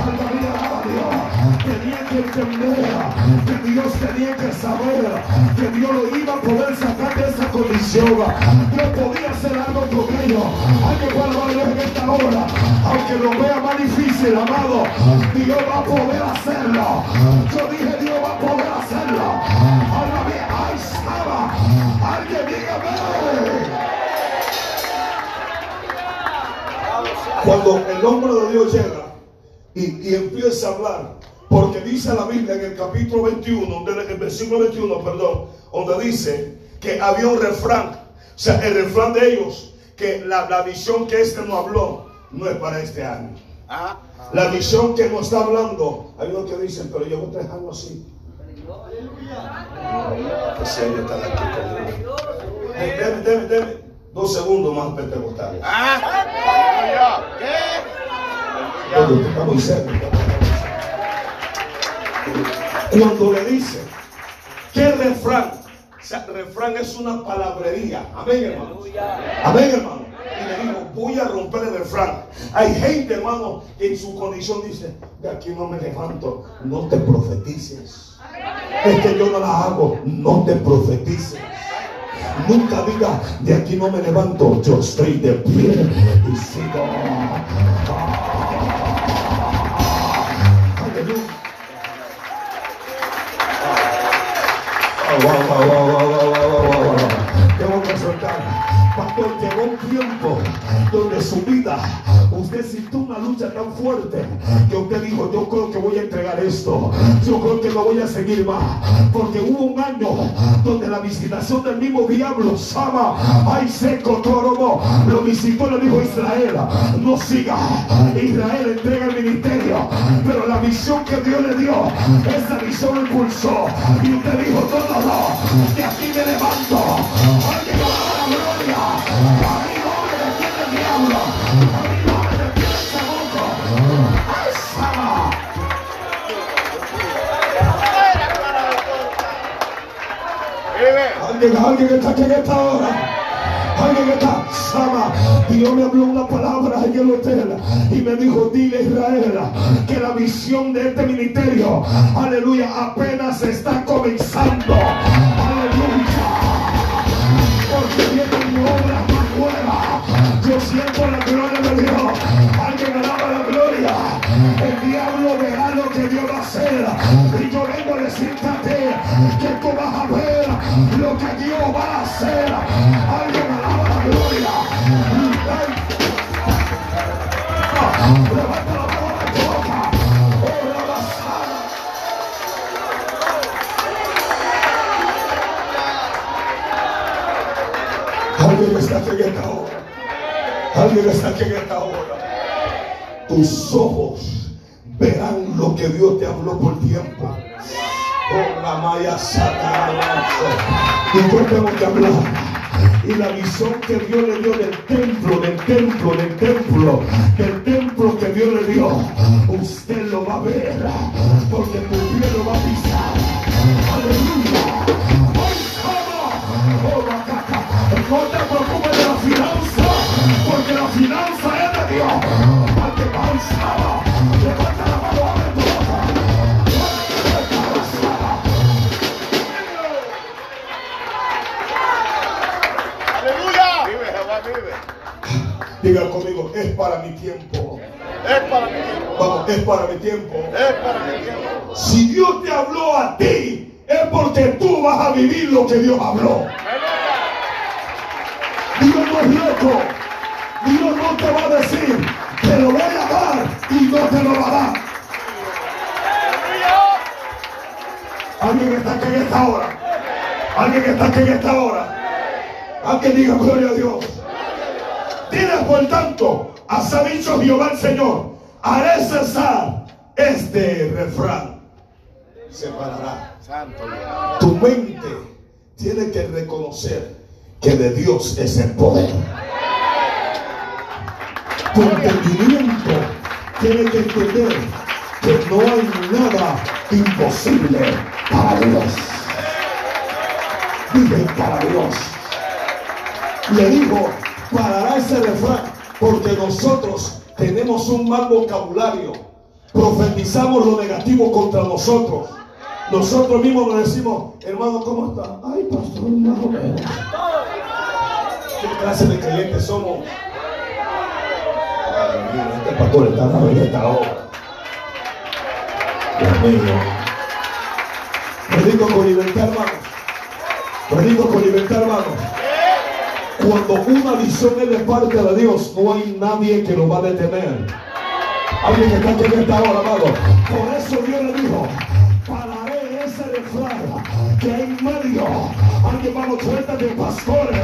Que que Dios tenía que saber que Dios lo iba a poder sacar de esa condición. Dios podía hacer algo con ellos. Alabar a Dios en esta hora. Aunque lo vea más difícil, amado, Dios va a poder hacerlo. Yo dije, Dios va a poder hacerlo. Ahora bien, ahí estaba. Alguien dígame. Cuando el hombre de Dios llega y, y empieza a hablar, porque dice la Biblia en el capítulo 21, donde, el versículo 21, perdón, donde dice que había un refrán, o sea, el refrán de ellos, que la, la visión que este no habló no es para este año. Ah, La visión que nos está hablando, hay unos que dicen, pero yo voy a dejarlo así. Que si ellos están aquí conmigo. Deme, deme, deme. Dos segundos más pentecostales. ah, aleluya. ¿Qué? Oye, está muy cerca. Cuando le dice, ¿qué refrán? O sea, refrán es una palabrería. Amén, hermano. Amén, hermano. Y le digo, voy a romper el refrán. Hay gente, hermano, que en su condición dice, de aquí no me levanto, no te profetices. Es que yo no la hago, no te profetices. Nunca diga, de aquí no me levanto, yo estoy de pie y sigo. Aleluya. soltado. Pastor, llegó un tiempo donde su vida, usted sintió una lucha tan fuerte que usted dijo, yo creo que voy a entregar esto. Yo creo que no voy a seguir más. Porque hubo un año donde la visitación del mismo diablo, Sama, ay seco, torobo, lo visitó le dijo Israel, no siga. Israel entrega el ministerio. Pero la visión que Dios le dio, esa visión lo impulsó. Y usted dijo, no, no, no, de aquí me levanto. ¡Ay. Alguien, está aquí en esta hora. Alguien está, Sama. Dios me habló una palabra en el hotel y me dijo, dile Israel que la visión de este ministerio, aleluya, apenas está comenzando. Siento la gloria de Dios. Alguien alaba la gloria. El diablo verá lo que Dios va a hacer. Y yo vengo a decirte que tú vas a ver lo que Dios va a hacer. Alguien está aquí en esta hora. Tus ojos verán lo que Dios te habló por tiempo. Oh, la maya satanás. Y yo tengo que hablar. Y la visión que Dios le dio del templo, del templo, del templo, del templo que Dios le dio, usted lo va a ver, porque tu pie lo va a pisar. Aleluya. Oh. No te preocupes de la finanza, porque la finanza es de Dios. Porque pausa. Levanta la mano, abre tu boca. Aleluya. Vive, Jehová vive. Diga conmigo, es para mi tiempo. Es para mi tiempo. Vamos, es para mi tiempo. Es para mi tiempo. Si Dios te habló a ti, es porque tú vas a vivir lo que Dios habló. Dios no es loco. Dios no te va a decir, te lo voy a dar y no te lo va a dar. Alguien está aquí en esta hora. Alguien está aquí en esta hora. Alguien diga gloria a Dios. Dile por tanto, así ha dicho Jehová el Señor, haré cesar este refrán. Separará Santo Dios. tu mente tiene que reconocer que de Dios es el poder. Tu entendimiento tiene que entender que no hay nada imposible para Dios. Vive para Dios. Le dijo, parará ese refrán, porque nosotros tenemos un mal vocabulario. Profetizamos lo negativo contra nosotros. Nosotros mismos nos decimos, hermano, ¿cómo está? Ay, pastor, más. ¿Qué clase de creyentes somos? Este pastor está dando en esta hora. Dios mío. Predico con libertad, hermano. Predico con libertad, hermano. Cuando una visión es de parte de Dios, no hay nadie que lo va a detener. Alguien que está aquí en esta hora, amado. Por eso Dios le dijo, pararé alguien vamos suelta de pastores,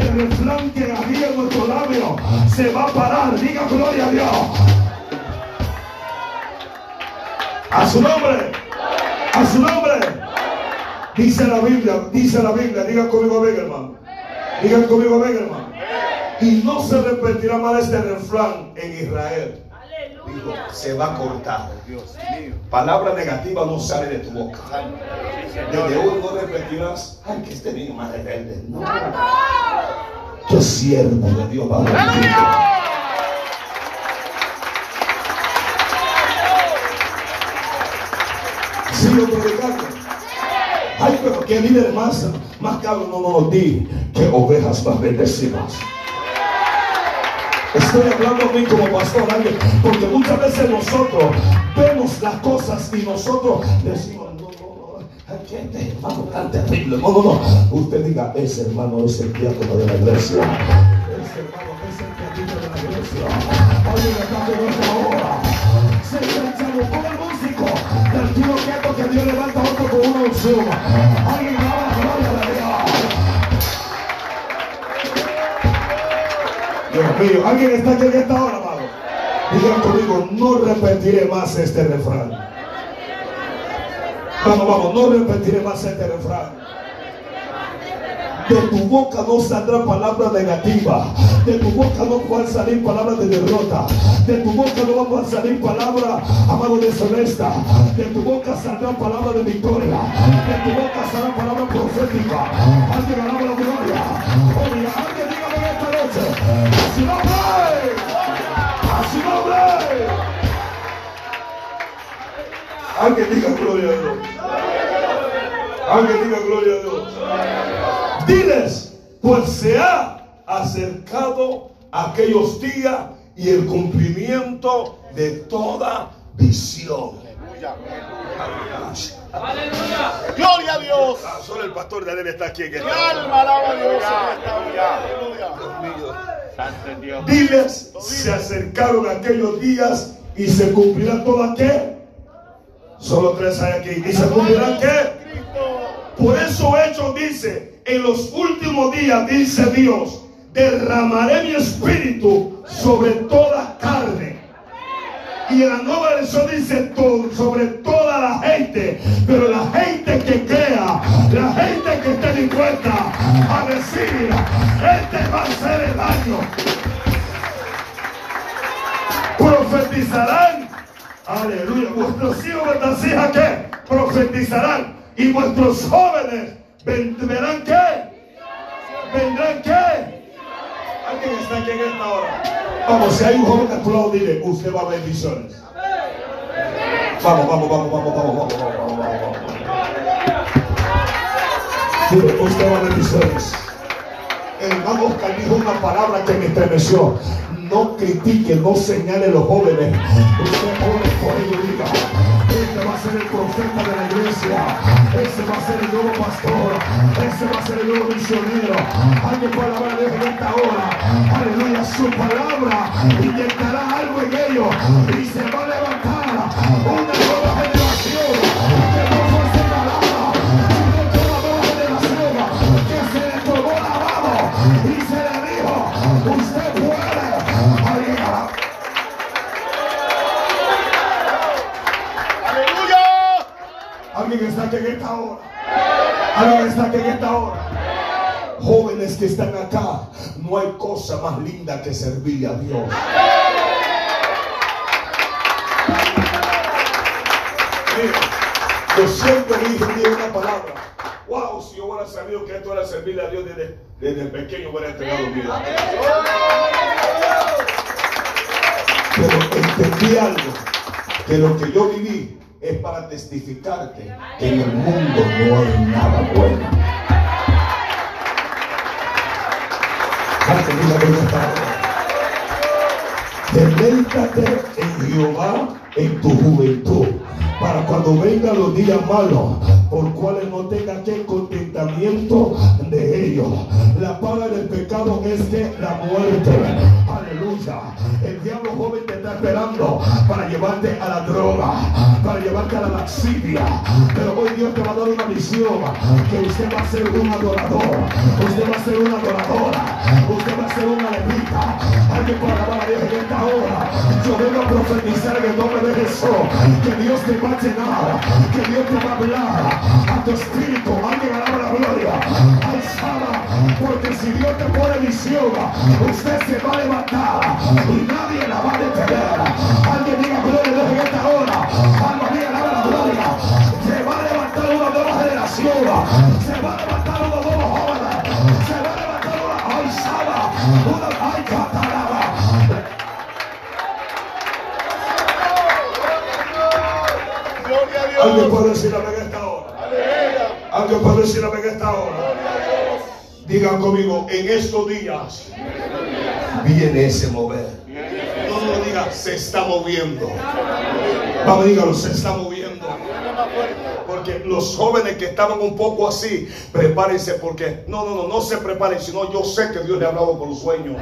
el refrán que había en nuestro labio se va a parar. Diga gloria a Dios. A su nombre. A su nombre. Dice la Biblia, dice la Biblia, diga conmigo, venga hermano. Digan conmigo, venga hermano. Y no se repetirá más este refrán en Israel. Se va a cortar. Palabra negativa no sale de tu boca. Desde hoy no repetirás, ay, que este niño más rebelde. No. Tu siervo de Dios va a predicando. Ay, pero que líder más, más caro no nos di que ovejas más bendecidas. Estoy hablando a mí como pastor, alguien, porque muchas veces nosotros vemos las cosas y nosotros decimos, no, no, no, este hermano tan terrible. No, no, no. Usted diga, ese hermano es el diácono de la iglesia. Ese hermano es el diácono de la iglesia. Alguien está en esta hora. Se se como el músico. Tranquilo, quieto, que Dios levanta otro con una unción. Alguien Dios. Mío, alguien está aquí en esta hora, amado. Digan conmigo, no repetiré más este refrán. Vamos, vamos, no repetiré más este refrán. De tu boca no saldrá palabra negativa. De tu boca no van a salir palabras de derrota. De tu boca no van a salir palabras, amado, deshonesta. De tu boca saldrán palabras de victoria. De tu boca saldrán palabras proféticas. Alguien alaba la gloria. Alguien diga gloria a Dios. Alguien diga gloria a Dios. Diles, pues se ha acercado aquellos días y el cumplimiento de toda visión. Gloria a Dios. Ah, solo el pastor de Adel está aquí en Mi esta alma alaba a Dios en esta hora. Aleluya. Dios. Diles, se acercaron aquellos días y se cumplirá toda qué. Solo tres hay aquí. ¿Y se cumplirá qué? Cristo. Por eso Hechos dice, en los últimos días, dice Dios, derramaré mi espíritu sobre toda carne. Y la nueva versión dice sobre toda la gente, pero la gente que crea, la gente que esté dispuesta a decir, este va a ser el año. Profetizarán, aleluya, vuestros hijos, vuestras hijas que profetizarán y vuestros jóvenes ven- verán qué, vendrán qué alguien está aquí en esta hora. Vamos, si hay un joven que aplaude, usted va a bendiciones. Vamos, vamos, vamos, vamos, vamos, vamos, vamos, vamos. Dile, usted va a bendiciones. Hermano Oscar dijo una palabra que me estremeció. No critique, no señale a los jóvenes. Usted ore por ellos, diga este va a ser el profeta de la iglesia. Ese va a ser el nuevo pastor. Ese va a ser el nuevo misionero. Alguien puede alabar a Dios en esta hora. Aleluya, su palabra inyectará algo en ellos. Y se va a levantar una nueva Alguien está aquí en esta hora. Alguien está aquí en esta hora. Jóvenes que están acá, no hay cosa más linda que servirle a Dios. Yo siempre dije dije una palabra. Wow, si yo hubiera sabido que esto era servirle a Dios desde, desde pequeño, hubiera entregado mi vida. Pero entendí algo, que lo que yo viví es para testificarte que en el mundo no hay nada bueno. En Jehová en tu juventud, para cuando vengan los días malos, por cuales no tenga que contentamiento de ellos. La paga del pecado es que la muerte. Aleluya. El diablo joven te está esperando para llevarte a la droga, para llevarte a la laxidia. Pero hoy Dios te va a dar una visión que usted va a ser un adorador, usted va a ser una adoradora, usted va a ser una levita. Alguien para alabar a Dios en esta hora. Yo vengo profetizar en el nombre de Jesús que Dios te va a llenar, que Dios te va a hablar a tu espíritu. Alguien alaba la gloria. Ay, Saba, porque si Dios te pone visión, usted se va a levantar y nadie la va a detener. Alguien diga gloria a en esta hora. Mía, alaba la gloria. Se va a levantar una nueva generación. Se va a levantar unos nuevos jóvenes. Se va a levantar una, ay, Saba, una, ay, Cataraba. Gloria a Alguien puede decir amén en esta hora. Aleluya. Alguien puede decir amén en esta hora. Dios. Digan conmigo, en estos días viene ese mover. No, no diga, se está moviendo. Vamos, dígalo, se está moviendo. Porque los jóvenes que estaban un poco así, prepárense porque, no, no, no, no se preparen, sino yo sé que Dios le ha hablado por sueños.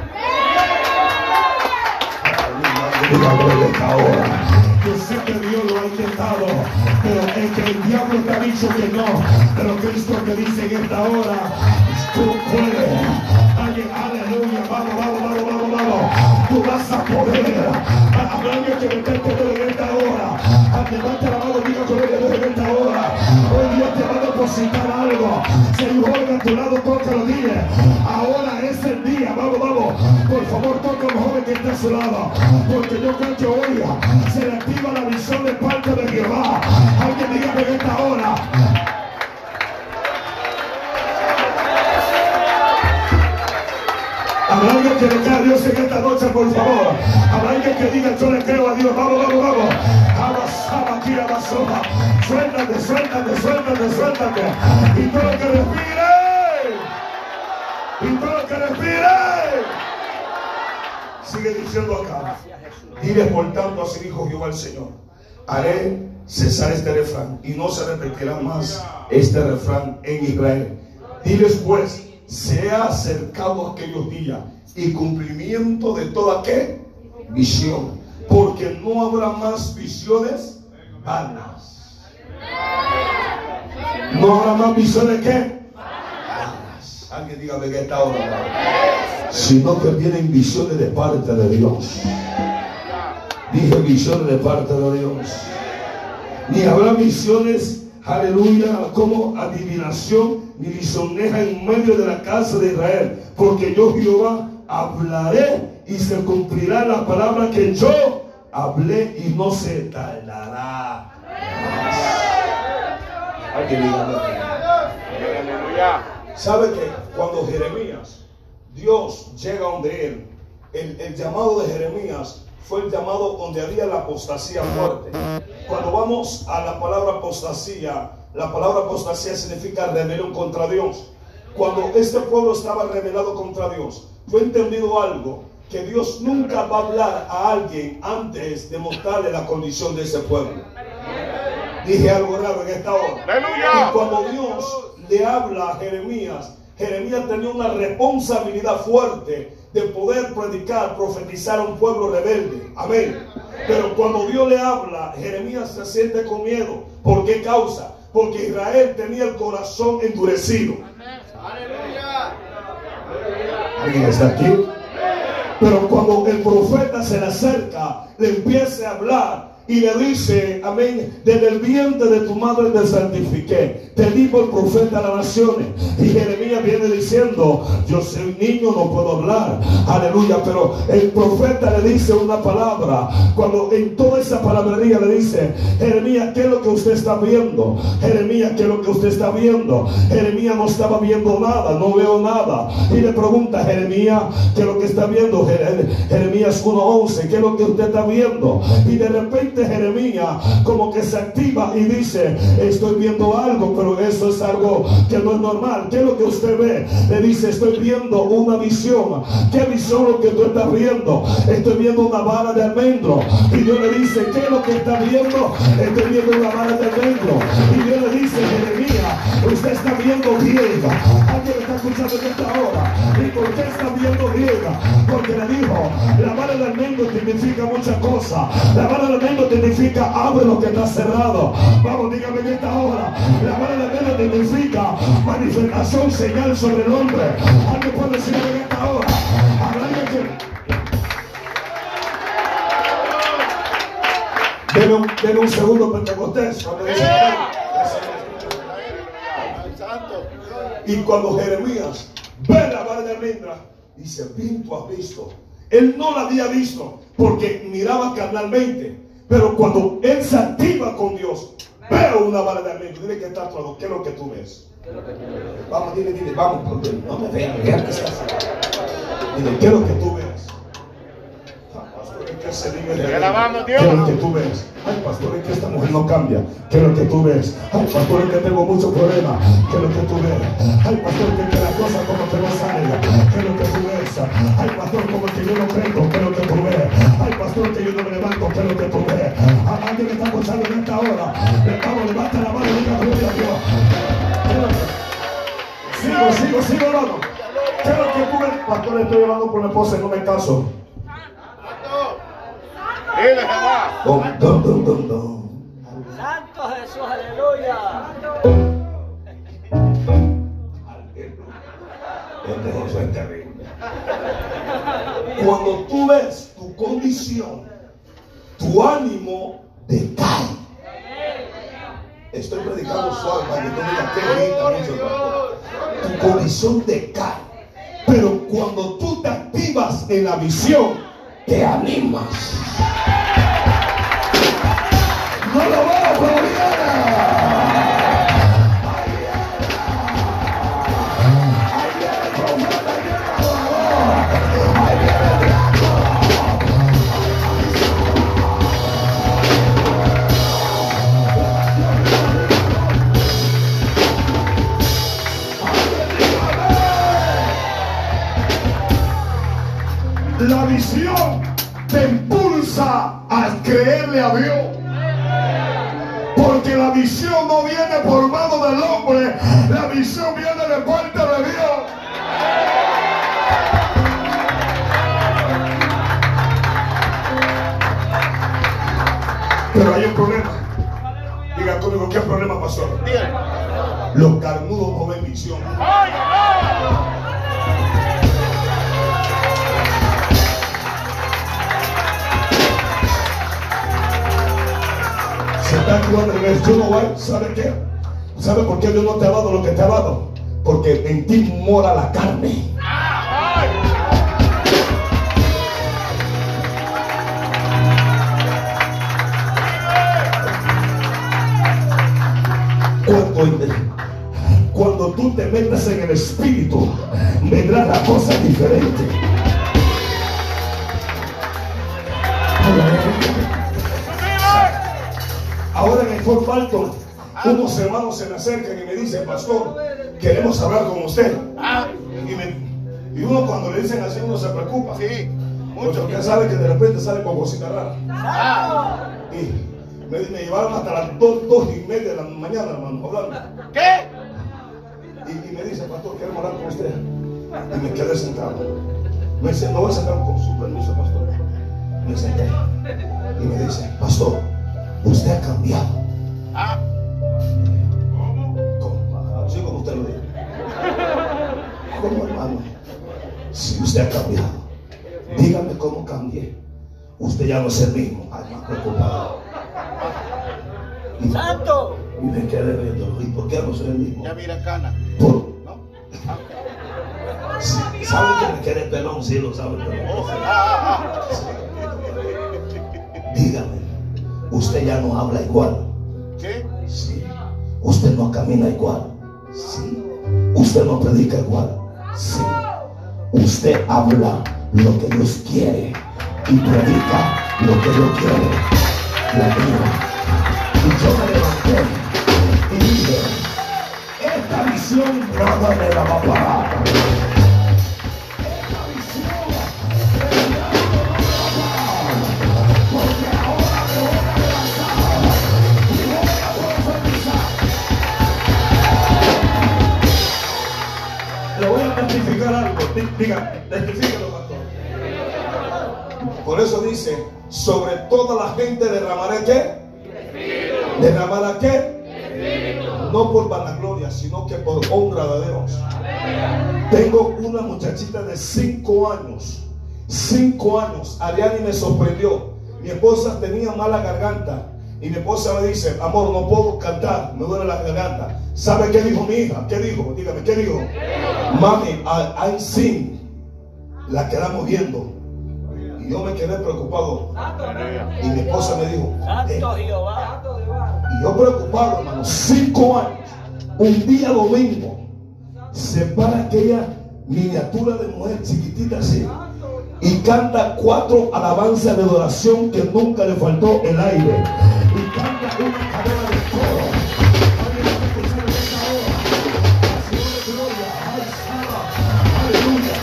Hora. Yo sé que Dios lo ha intentado, pero es que el diablo te ha dicho que no. Pero Cristo te dice en esta hora, tú puedes. Alguien, aleluya, vamos, vamos, vamos, vamos, vamos. Tú vas a poder. Habrá que meterte en esta hora. Levanta la mano, diga con él en esta hora. Hoy Dios te va a depositar algo. Un joven a tu lado, tócalo, dile. Ahora es el día, vamos, vamos. Por favor, toca a un joven que está a su lado. Porque yo creo que hoy se le activa la visión de parte de Jehová. Alguien diga en esta hora. Habrá alguien que le crea a Dios en esta noche, por favor. Habrá alguien que diga, yo le creo a Dios. Vamos, vamos, vamos. Abasaba, aquí, abasaba. Suéltate, suéltate, suéltate, suéltate. Y todo lo que respire. Y todo lo que respire. Sigue diciendo acá. Dile por tanto, así dijo Jehová el Señor. Haré cesar este refrán y no se repetirá más este refrán en Israel. Diles pues, se ha acercado aquellos días y cumplimiento de toda qué visión, porque no habrá más visiones vanas. No habrá más visiones qué vanas. Alguien dígame que está hora, sino que vienen visiones de parte de Dios. Dije visiones de parte de Dios. Ni habrá visiones, aleluya, como adivinación, ni visoneja en medio de la casa de Israel. Porque yo Jehová hablaré y se cumplirá la palabra que yo hablé y no se tardará. más. Alguien. ¿Sabe que cuando Jeremías, Dios llega donde él, el, el llamado de Jeremías fue el llamado donde había la apostasía fuerte. Cuando vamos a la palabra apostasía, la palabra apostasía significa rebelión contra Dios. Cuando este pueblo estaba rebelado contra Dios, yo he entendido algo, que Dios nunca va a hablar a alguien antes de mostrarle la condición de ese pueblo. Dije algo raro en esta hora. Aleluya. Y cuando Dios le habla a Jeremías, Jeremías tenía una responsabilidad fuerte de poder predicar, profetizar a un pueblo rebelde. Amén. Pero cuando Dios le habla, Jeremías se siente con miedo. ¿Por qué causa? Porque Israel tenía el corazón endurecido. ¿Alguien está aquí? Pero cuando el profeta se le acerca, le empieza a hablar, y le dice, amén, desde el vientre de tu madre te santifiqué, te di por profeta a las naciones. Y Jeremías viene diciendo, yo soy niño, no puedo hablar, aleluya, pero el profeta le dice una palabra, cuando en toda esa palabrería le dice, Jeremías, ¿qué es lo que usted está viendo? Jeremías, ¿qué es lo que usted está viendo? Jeremías no estaba viendo nada, no veo nada. Y le pregunta, Jeremías, ¿qué es lo que está viendo? Jeremías 1.11, ¿qué es lo que usted está viendo? Y de repente Jeremías como que se activa y dice, estoy viendo algo, pero eso es algo que no es normal. ¿Qué es lo que usted ve? Le dice, estoy viendo una visión. ¿Qué visión lo que tú estás viendo? Estoy viendo una vara de almendro. Y Dios le dice, ¿qué es lo que está viendo? Estoy viendo una vara de almendro. Y Dios le dice, Jeremías, usted está viendo griega. Alguien está escuchando en esta hora. ¿Y por qué está viendo griega? Porque le dijo, la vara de almendro significa muchas cosas. La vara de almendro significa abre lo que está cerrado. Vamos, dígame en esta hora. La mano de Dios significa manifestación, señal sobre el hombre. Alguien puede decir en esta hora. Denle un, denle un segundo Pentecostés. Y cuando Jeremías ve la vara de almendra, dice, bien tú has visto. Él no la había visto porque miraba carnalmente. Pero cuando él se activa con Dios, veo una vara de almendro. Dile que está todo. ¿Qué es lo que tú ves? Vamos, dile, dile, vamos, no me vean, vean que estás. Dile, ¿qué es lo que tú ves? ¿Qué es lo que tú ves? Ay, pastor, es que esta mujer no cambia. ¿Qué es lo que tú ves? Ay, pastor, es que tengo muchos problemas. ¿Qué es lo que tú ves? Ay, pastor, es que la cosa como que no sale. ¿Qué es lo que tú ves? Ay, pastor, como que yo no creo. ¿Qué es lo que tú ves? Ay, pastor, que yo no me levanto. ¿Qué es lo que tú ves? Alguien me está escuchando en esta hora. Vamos, levanta la mano y diga gloria a Dios. Sigo, sigo, sigo, hermano. ¿Qué es lo que tú ves? Pastor, estoy hablando con la esposa y no me caso. Santo Jesús, aleluya. Cuando tú ves tu condición, tu ánimo decae. Estoy predicando suave para que tú digas que Tu condición decae. Pero cuando tú te activas en la visión, te animas. No lo veo, pero impulsa a creerle a Dios. Porque la visión no viene por mano del hombre, la visión viene de parte de Dios. Pero hay un problema. Diga conmigo, ¿qué problema pasó? Los carnudos no ven visión. Yo no voy, ¿sabe qué? ¿Sabe por qué Dios no te ha dado lo que te ha dado? Porque en ti mora la carne. Cuando, cuando tú te metas en el espíritu, vendrá la cosa diferente. Fort Falcon, unos hermanos se me acercan y me dicen, pastor, queremos hablar con usted. Y, uno cuando le dicen así, uno se preocupa. Sí, mucho. Porque sabe que de repente sale con cosita rara. Y me, llevaron hasta las dos, y media de la mañana, hermano, hablando. ¿Qué? Y, me dice, pastor, queremos hablar con usted. Y me quedé sentado. Me dice, no voy a sentar con su permiso, pastor. Me senté. Y me dice, pastor, usted ha cambiado. Ah. ¿Cómo? Así como usted lo dice. ¿Cómo, hermano? Si usted ha cambiado, dígame cómo cambié. Usted ya no es el mismo. Ay, más preocupado. Santo. Y me quedé viendo, ¿y por qué no soy el mismo? Ya mira cana. Por- ¿No? sí, ¿Saben que me quedé pelón? Sí, lo saben. pero- Oh, ah, Dígame, usted ya no habla igual. ¿Qué? Sí. Usted no camina igual. Sí. Usted no predica igual. Sí. Usted habla lo que Dios quiere y predica lo que Dios quiere. La vida. Y yo me levanté y dije, esta visión nada me la va a parar. Diga, pastor. Por eso dice, sobre toda la gente derramaré qué? ¿Derramará qué? No por vanagloria, sino que por honra de Dios. Tengo una muchachita de 5 años. 5 años. Ariani me sorprendió. Mi esposa tenía mala garganta. Y mi esposa me dice, amor, no puedo cantar, me duele la garganta. ¿Sabe qué dijo mi hija? ¿Qué dijo? Dígame, ¿qué dijo? Mami, I, I sing. La quedamos viendo. Y yo me quedé preocupado. Y mi esposa me dijo, "Eh". Y yo preocupado, hermano, cinco años, un día domingo, se para aquella miniatura de mujer chiquitita así y canta cuatro alabanzas de adoración que nunca le faltó el aire. Y canta una cadena de coro. Aleluya.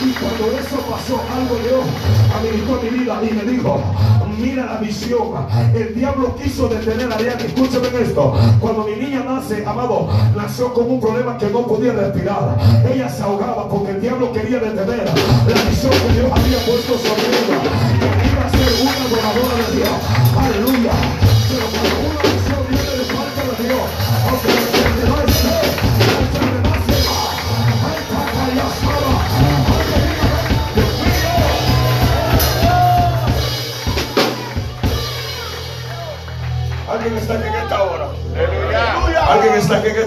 Y cuando eso pasó, algo Dios administró mi vida y me dijo, mira la visión. El diablo quiso detener a Ariana. Escúchame esto. Cuando mi niña nace, amado, nació con un problema que no podía respirar. Ella se ahogaba porque el diablo quería detener la visión que Dios había puesto sobre ella. Que iba a ser una adoradora de Dios. Aleluya. Pero cuando una visión viene de parte de Dios, aunque Alguien está aquí en esta hora. Aleluya. Alguien está aquí en esta